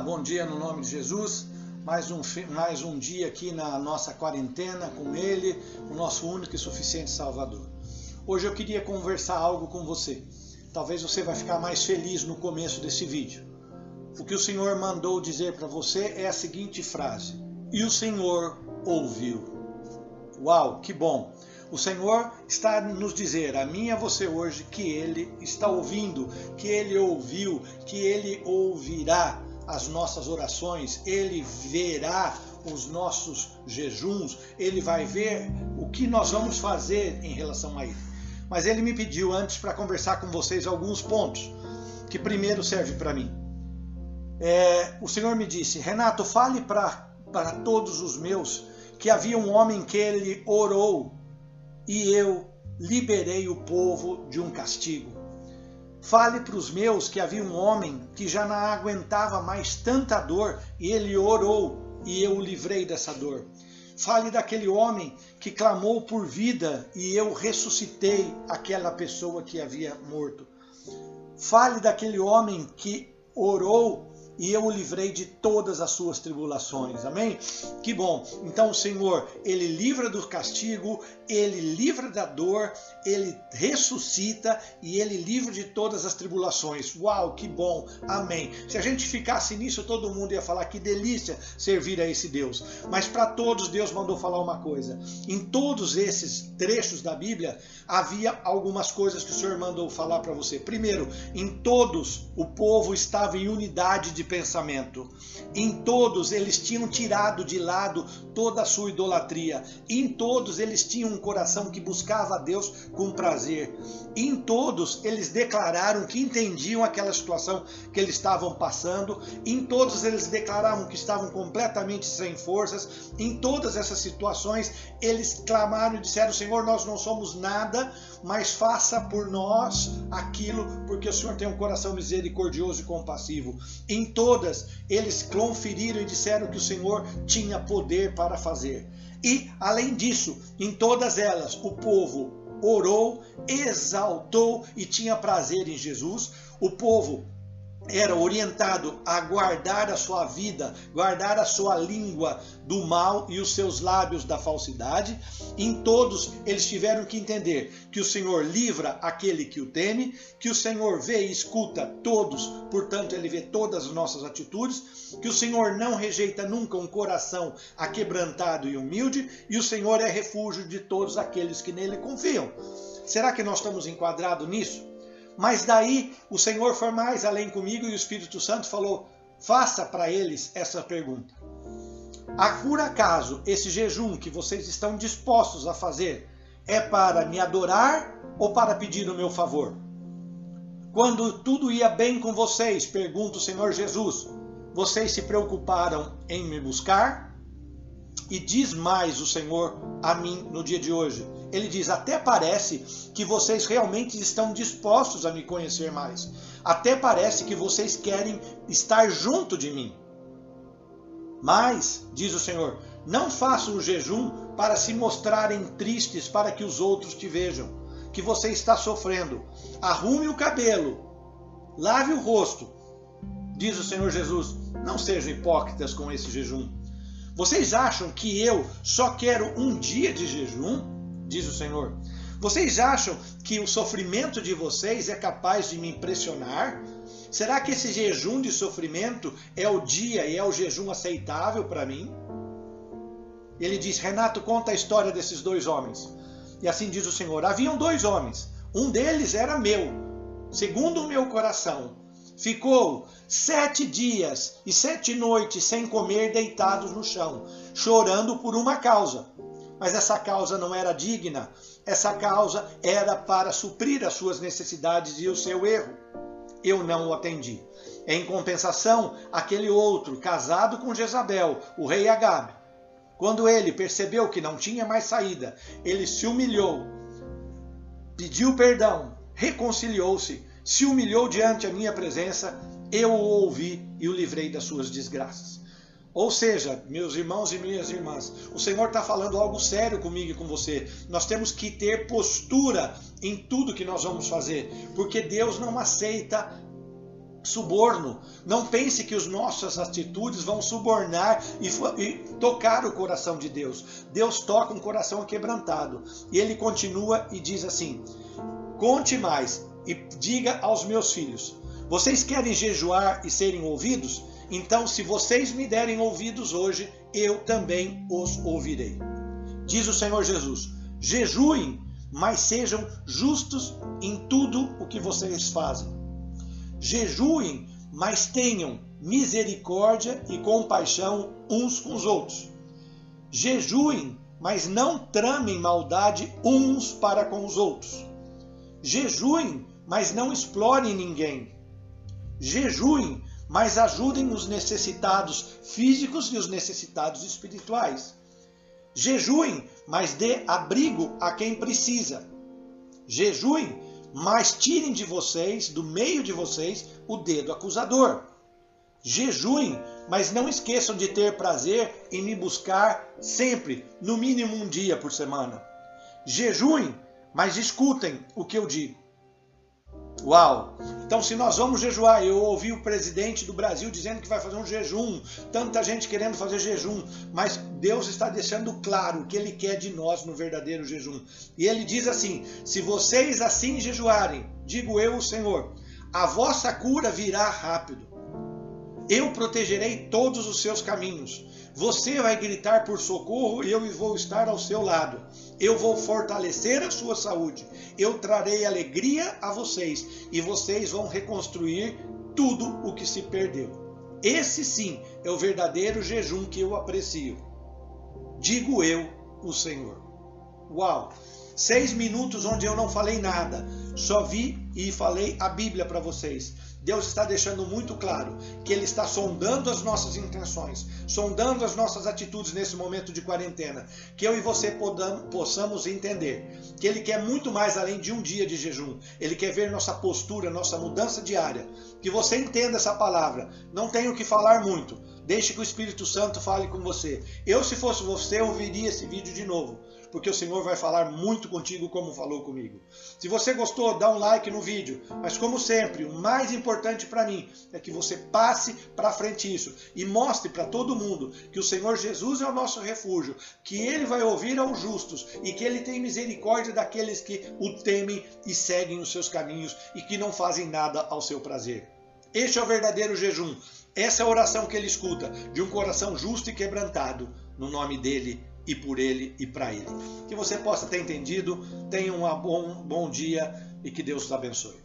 Bom dia no nome de Jesus. Mais um, mais um dia aqui na nossa quarentena com Ele, o nosso único e suficiente Salvador. Hoje eu queria conversar algo com você. Talvez você vai ficar mais feliz no começo desse vídeo. O que o Senhor mandou dizer para você é a seguinte frase: E o Senhor ouviu. Uau, que bom! O Senhor está nos dizer, a mim e a você hoje, que Ele está ouvindo, que Ele ouviu, que Ele ouvirá as nossas orações, Ele verá os nossos jejuns, Ele vai ver o que nós vamos fazer em relação a Ele. Mas Ele me pediu antes para conversar com vocês alguns pontos, que primeiro serve para mim. É, o Senhor me disse, Renato, fale para todos os meus que havia um homem que ele orou e eu liberei o povo de um castigo. Fale para os meus que havia um homem que já não aguentava mais tanta dor e ele orou e eu o livrei dessa dor. Fale daquele homem que clamou por vida e eu ressuscitei aquela pessoa que havia morto. Fale daquele homem que orou e eu o livrei de todas as suas tribulações. Amém? Que bom. Então o Senhor, ele livra do castigo, ele livra da dor, ele ressuscita e ele livra de todas as tribulações. Uau, que bom. Amém. Se a gente ficasse nisso, todo mundo ia falar que delícia servir a esse Deus. Mas para todos Deus mandou falar uma coisa. Em todos esses trechos da Bíblia havia algumas coisas que o Senhor mandou falar para você. Primeiro, em todos o povo estava em unidade de pensamento. Em todos eles tinham tirado de lado toda a sua idolatria. Em todos eles tinham um coração que buscava a Deus com prazer. Em todos eles declararam que entendiam aquela situação que eles estavam passando. Em todos eles declararam que estavam completamente sem forças. Em todas essas situações eles clamaram e disseram: Senhor, nós não somos nada, mas faça por nós aquilo, porque o Senhor tem um coração misericordioso e compassivo. Em todas eles conferiram e disseram que o Senhor tinha poder para fazer. E, além disso, em todas elas, o povo orou, exaltou e tinha prazer em Jesus. O povo era orientado a guardar a sua vida, guardar a sua língua do mal e os seus lábios da falsidade. Em todos eles tiveram que entender que o Senhor livra aquele que o teme, que o Senhor vê e escuta todos, portanto ele vê todas as nossas atitudes, que o Senhor não rejeita nunca um coração aquebrantado e humilde, e o Senhor é refúgio de todos aqueles que nele confiam. Será que nós estamos enquadrados nisso? Mas daí o Senhor foi mais além comigo e o Espírito Santo falou: faça para eles essa pergunta. A por acaso esse jejum que vocês estão dispostos a fazer é para me adorar ou para pedir o meu favor? Quando tudo ia bem com vocês, pergunta o Senhor Jesus, vocês se preocuparam em me buscar? E diz mais o Senhor a mim no dia de hoje: ele diz: Até parece que vocês realmente estão dispostos a me conhecer mais. Até parece que vocês querem estar junto de mim. Mas, diz o Senhor, não façam o jejum para se mostrarem tristes para que os outros te vejam, que você está sofrendo. Arrume o cabelo, lave o rosto. Diz o Senhor Jesus: Não sejam hipócritas com esse jejum. Vocês acham que eu só quero um dia de jejum? Diz o Senhor. Vocês acham que o sofrimento de vocês é capaz de me impressionar? Será que esse jejum de sofrimento é o dia e é o jejum aceitável para mim? Ele diz: Renato, conta a história desses dois homens. E assim diz o Senhor: Haviam dois homens, um deles era meu, segundo o meu coração. Ficou sete dias e sete noites sem comer, deitados no chão, chorando por uma causa mas essa causa não era digna, essa causa era para suprir as suas necessidades e o seu erro. Eu não o atendi. Em compensação, aquele outro, casado com Jezabel, o rei Agabe, quando ele percebeu que não tinha mais saída, ele se humilhou, pediu perdão, reconciliou-se, se humilhou diante a minha presença, eu o ouvi e o livrei das suas desgraças. Ou seja, meus irmãos e minhas irmãs, o Senhor está falando algo sério comigo e com você. Nós temos que ter postura em tudo que nós vamos fazer, porque Deus não aceita suborno. Não pense que as nossas atitudes vão subornar e, e, tocar o coração de Deus. Deus toca um coração quebrantado. E ele continua e diz assim: Conte mais e diga aos meus filhos: Vocês querem jejuar e serem ouvidos? Então, se vocês me derem ouvidos hoje, eu também os ouvirei. Diz o Senhor Jesus: Jejuem, mas sejam justos em tudo o que vocês fazem jejuem, mas tenham misericórdia e compaixão uns com os outros. Jejuem, mas não tramem maldade uns para com os outros. Jejuem, mas não explorem ninguém. Jejuem, mas ajudem os necessitados físicos e os necessitados espirituais. Jejuem, mas dê abrigo a quem precisa. Jejuem, mas tirem de vocês, do meio de vocês, o dedo acusador. Jejuem, mas não esqueçam de ter prazer em me buscar sempre, no mínimo um dia por semana. Jejuem, mas escutem o que eu digo. Uau! Então, se nós vamos jejuar, eu ouvi o presidente do Brasil dizendo que vai fazer um jejum, tanta gente querendo fazer jejum, mas Deus está deixando claro o que Ele quer de nós no verdadeiro jejum. E Ele diz assim: se vocês assim jejuarem, digo eu, o Senhor, a vossa cura virá rápido. Eu protegerei todos os seus caminhos. Você vai gritar por socorro e eu vou estar ao seu lado. Eu vou fortalecer a sua saúde. Eu trarei alegria a vocês e vocês vão reconstruir tudo o que se perdeu. Esse sim é o verdadeiro jejum que eu aprecio. Digo eu, o Senhor. Uau! Seis minutos onde eu não falei nada, só vi e falei a Bíblia para vocês. Deus está deixando muito claro que Ele está sondando as nossas intenções, sondando as nossas atitudes nesse momento de quarentena. Que eu e você possamos entender que Ele quer muito mais além de um dia de jejum. Ele quer ver nossa postura, nossa mudança diária. Que você entenda essa palavra. Não tenho que falar muito. Deixe que o Espírito Santo fale com você. Eu, se fosse você, ouviria esse vídeo de novo porque o Senhor vai falar muito contigo como falou comigo. Se você gostou, dá um like no vídeo, mas como sempre, o mais importante para mim é que você passe para frente isso e mostre para todo mundo que o Senhor Jesus é o nosso refúgio, que ele vai ouvir aos justos e que ele tem misericórdia daqueles que o temem e seguem os seus caminhos e que não fazem nada ao seu prazer. Este é o verdadeiro jejum. Essa é a oração que ele escuta, de um coração justo e quebrantado, no nome dele e por ele e para ele. Que você possa ter entendido, tenha um bom, bom dia e que Deus te abençoe.